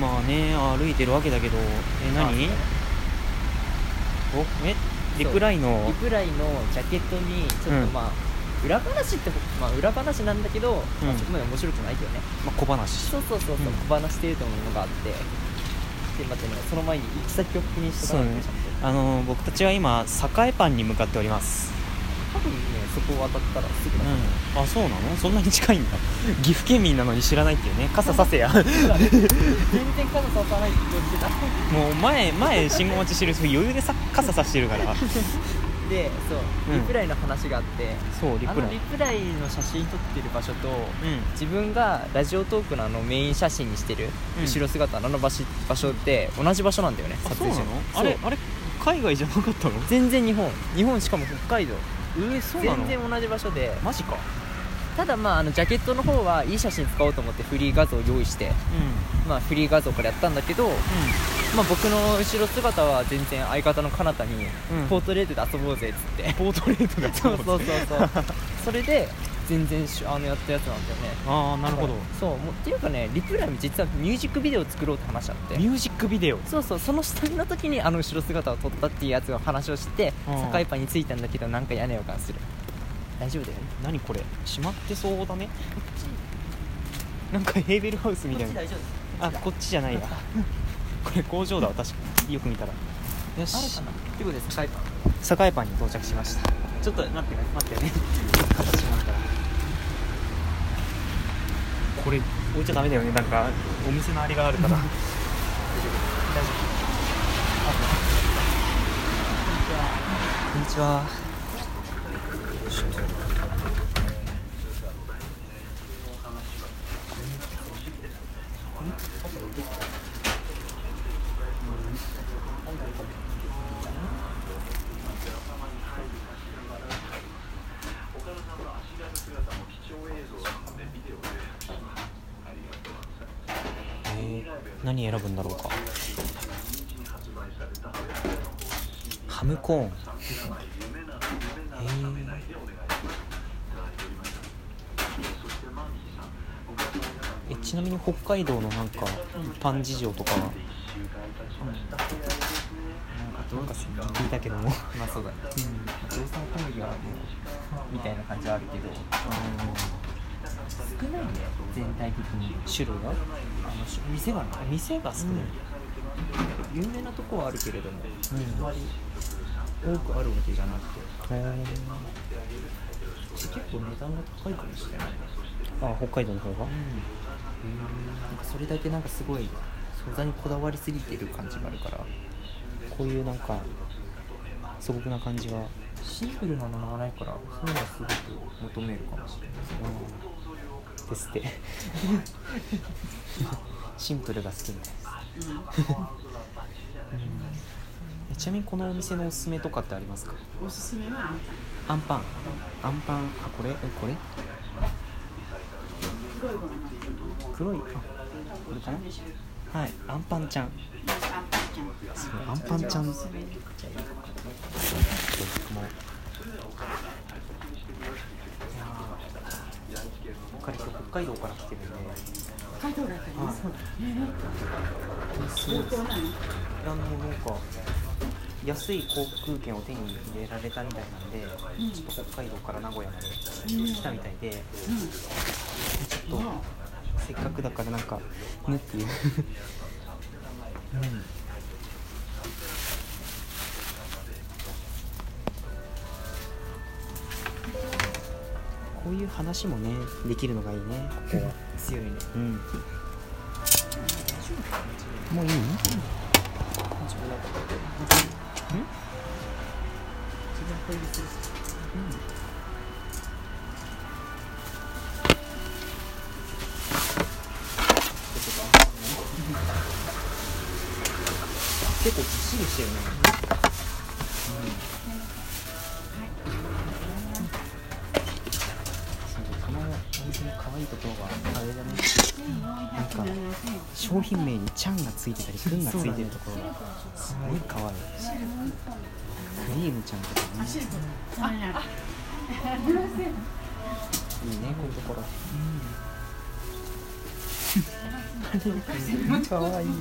まあね歩いてるわけだけど。え何？あおえ？リプライの？リプライのジャケットにちょっとうん。まあ、裏話ってまあ裏話なんだけど、まあうん。そこまで面白くないけどね。まあ、小話。そうそうそうそう、うん。小話程度のものがあって。で待ってねその前に行き先を確認しとかないとね。あの僕たちは今栄パンに向かっております多分ねそこを渡ったらすぐだと思う。うん。あそうなの？そんなに近いんだ。岐阜県民なのに知らないっていうね。傘させや。全然傘ささないって言ってた。もう前前信号待ちしてる人余裕でさ傘さしてるから。でそう、うん。リプライの話があって。そうリプラのリプライの写真撮ってる場所とうん。自分がラジオトークのあのメイン写真にしてるうん。後ろ姿のあの場所場所って同じ場所なんだよねあそうなの？あれあれ海外じゃなかったの？全然日本。日本しかも北海道えそうなの？全然同じ場所で。マジか。ただまああのジャケットの方はいい写真使おうと思ってフリー画像を用意してうまあフリー画像からやったんだけど、まあ、僕の後ろ姿は全然相方の彼方にうん。ポートレートで遊ぼうぜっつって、ポートレートで そうそうそうそう。それで全然しあのやったやつなんだよね。ああなるほど。そうもうっていうかねリプライも実はミュージックビデオを作ろうって話あって。ミュージックビデオ。そうそうその下見の時にあの後ろ姿を撮ったっていうやつを話をしてうん。境パンに着いたんだけどなんか屋根を感する。大丈夫だよ。ね何これ？閉まってそうだね。なんかヘーベルハウスみたいな。あこっちじゃないや。これ工場だわ確かに。よく見たら。よし。かな？ってことで境パン。栄パンに到着しました。ちょっと待ってね待って。ね形まるからこれ置いちゃダメだよね。なんかお店のあれがあるから。大丈夫。こんにちは何選ぶんだろうか。ハムコーン。えー。えちなみに北海道のなんかパン事情とかは？なんかどうか聞いたけども。まあそうだね。ゾウさん小麦はもうみたいな感じはあるけど少ないね全体的に種類が。あのし店がね店が少ない、有名なとこはあるけれどもうん。あまり多くあるわけじゃなくて。結構値段が高いかもしれない。あ北海道の方が？なんかそれだけなんかすごい素材にこだわりすぎてる感じがあるから。こういうなんか素朴な感じは？シンプルなのがないからそういうのはすごく求めるかもしれないですってシンプルが好きみたいです、うん。えちなみにこのお店のおすすめとかってありますか？おすすめはアンパン。アンパン。あこれ？えこれ？黒い。い。あこれかな？はい。アンパンちゃん。アンパンちゃん。そうアンパンちゃん。も北海道から来てるんで北海道だったらそうだすごいです東京なのあのなんか安い航空券を手に入れられたみたいなんで、ちょっと北海道から名古屋まで来たみたいで、ちょっとせっかくだからなんかぬっていう、うん、こういう話もねできるのがいいねここは。強いね。うん。もういい？の自分なん。か自分小指する結構ずっしりしてるね。そう商品名に「ちゃん」がついてたり「くん」がついてるところがすごい可愛い。クリームちゃんとかね。いいねこういうところ。かわいい。揚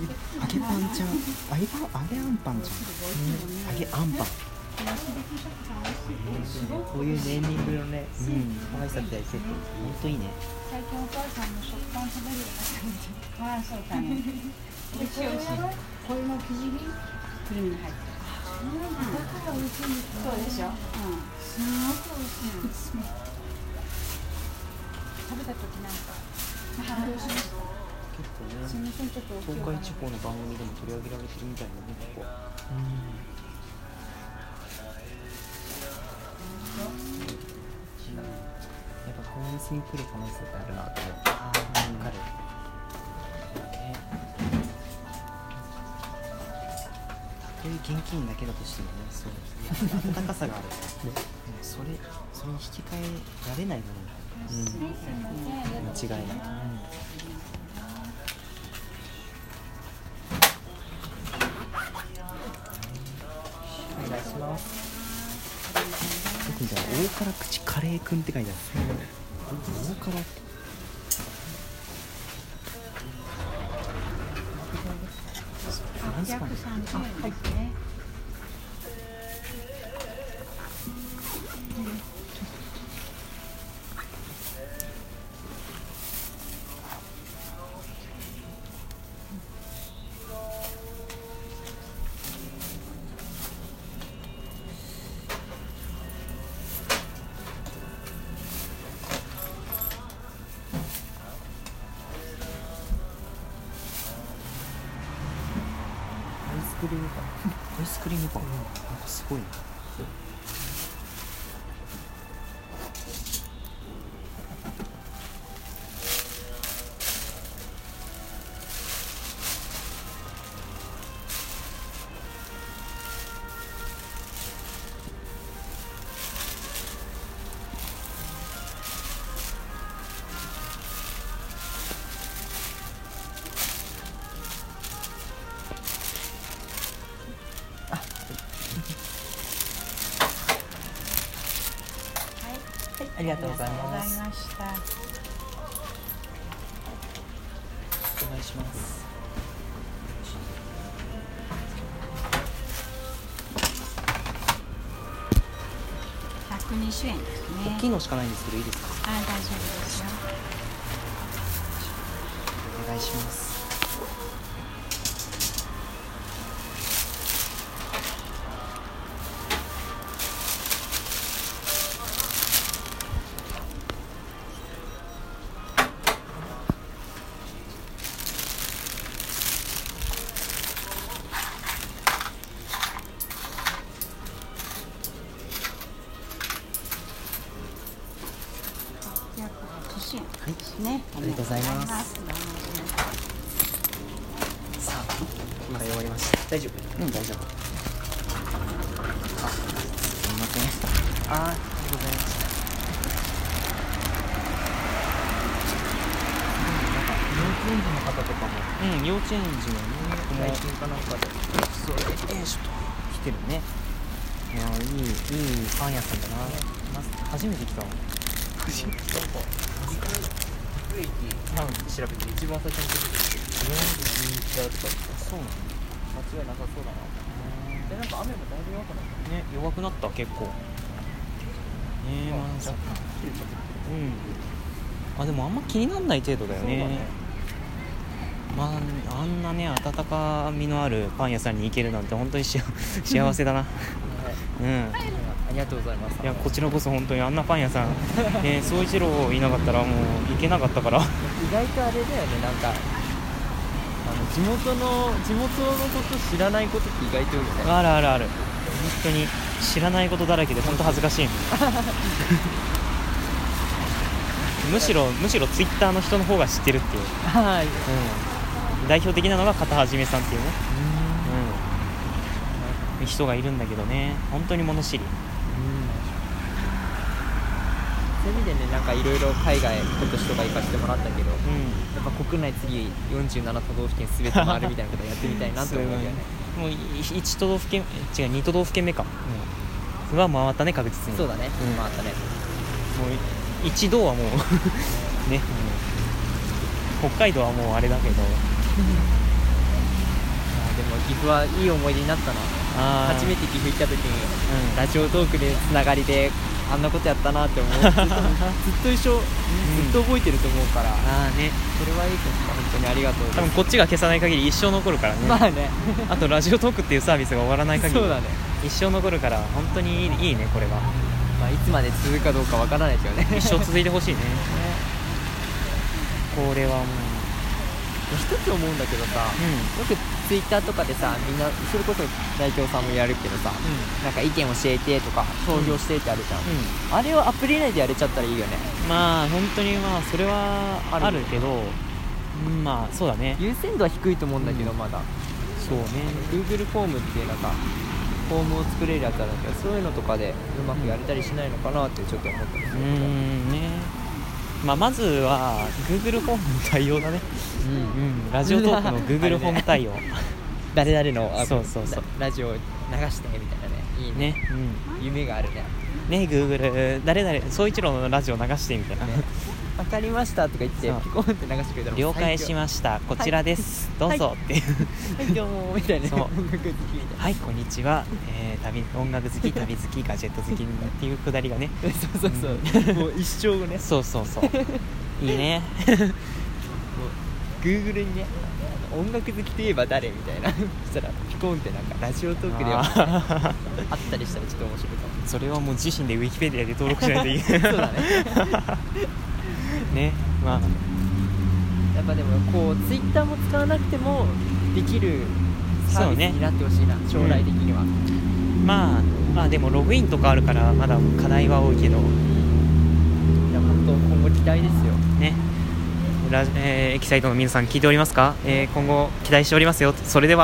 げパンちゃん。揚げパン揚げあんパンじゃん。揚げあんパンこういうネーミングのねうん可愛さって大切ほんといいね。最近お母さんも食パン食べるようになったんでああそうだねでこれはこれの生地にクリームに入ってるうんだから美味しい。んですそうでしょうんすごく美味しい、うん、食べた時なんか感動しました結構ね東海地方の番組でも取り上げられてるみたい。なねここはやっぱフランスに来る可能性ってあるなと思ってああわかるねこういう現金だけだとしてもねそう温かさがある、ね、それそれに引き換えられないものうん。すみません。間違いない、ますお願いします特にじゃあ大辛口カレーくん。って書いてある、大辛フランスパン830円ですねクリームパン。アイスクリームパン、なんかすごいなありがとうございます。ましたお願いします。120円ですね。大きいのしかないんですけどいいですか？あ大丈夫ですよ。お願いします今終わりました。大丈夫。うん。大丈夫。あすみません。あありがとうございました幼稚園児の方とかもうん幼稚園児のね子もかなんかでそうえー、ちょっと来てるね。いやいいいいパン屋さんだな。初めて来たわ。初めてなんか区駅調べて一番最初に出てきて人気だったそうなの間違いなさそうだなでなん。か雨もだいぶ弱くなったね弱くなった結構ねえまあさ切れちゃってうん。あでもあんま気にならない程度だよねまああんなね温かみのあるパン屋さんに行けるなんて本当に 幸せだな。うん。ありがとうございます。いやこちらこそ本当にあんなパン屋さん。ね総一郎いなかったらもう行けなかったから。意外とあれだよねなんか。あの地元の地元のこと知らないことって意外と多いあるあるある。本当に。知らないことだらけで本当恥ずかしい。むしろむしろツイッターの人の方が知ってるっていう、はい。うん、代表的なのが片はじめさんっていうね、うん、人がいるんだけどね。本当に物知り。そういう意味でねなんかいろいろ海外今年とか行かせてもらったけどやうん。っぱ国内次47都道府県全て回るみたいなことやってみたいなと思うよね。もう1都道府県違う2都道府県目か、うん、は回ったね確実に。そうだね、うん。回ったね。もう一度はもう ね、北海道はもうあれだけどあでも岐阜はいい思い出になったな。初めて岐阜行った時にうん。ラジオトークでつながりであんなことやったなって思う。ずっと一緒、ずっと覚えてると思うから。ああね。それはいいことだ本当にありがとう多分こっちが消さない限り一生残るからね、まあね。あとラジオトークっていうサービスが終わらない限りそうだね、一生残るから本当にいいいいねこれは。まあ、いつまで続くかどうかわからないけどね。一生続いてほしいね。これはもう一つ思うんだけどさ、うよくツイッターとかでさみんなそれこそ代表さんもやるけどさ、ん。なんか意見教えてとか投票してってあるじゃん、うん。あれをアプリ内でやれちゃったらいいよね。まあ本当にまあそれはあるけどうんまあそうだね。優先度は低いと思うんだけど、うん。まだ。そうね。Google フォームっていうなんかフォームを作れるやつあるんだけどそういうのとかでうまくやれたりしないのかなってちょっと思ったりすうるけどまあまずは Google フォームの対応だね。うんうん。ラジオトークの Google フォーム対応。誰々のあそうそうそう。ララジオ流してみたいなね。いいね。ね。うん。夢があるね。ね Google 誰々総一郎のラジオ流してみたいなね わかりましたとか言ってピコンって流してくれたら了解しまました。こちらです、どうぞ。ってい。うすはいどうもみたいな音楽好きみたいな。はいこんにちは、えー旅音楽好き 旅好きガジェット好きっていうくだりがね。そうそうそうもう一生ね。そうそうそう。いいね。もう Google にね音楽好きといえば誰みたいな。そ したらピコンってなんかラジオトークではあったりしたらちょっと面白いかも。それはもう自身でウィキペディアで登録しないといけない。そうだねね。まあ。やっぱでもこうツイッターも使わなくてもできるサービスになってほしいな、将来的には、まあまあでもログインとかあるからまだ課題は多いけど。いや本当今後期待ですよ。ね。ラジえーエキサイトの皆さん聞いておりますか、えー今後期待しておりますよ。それでは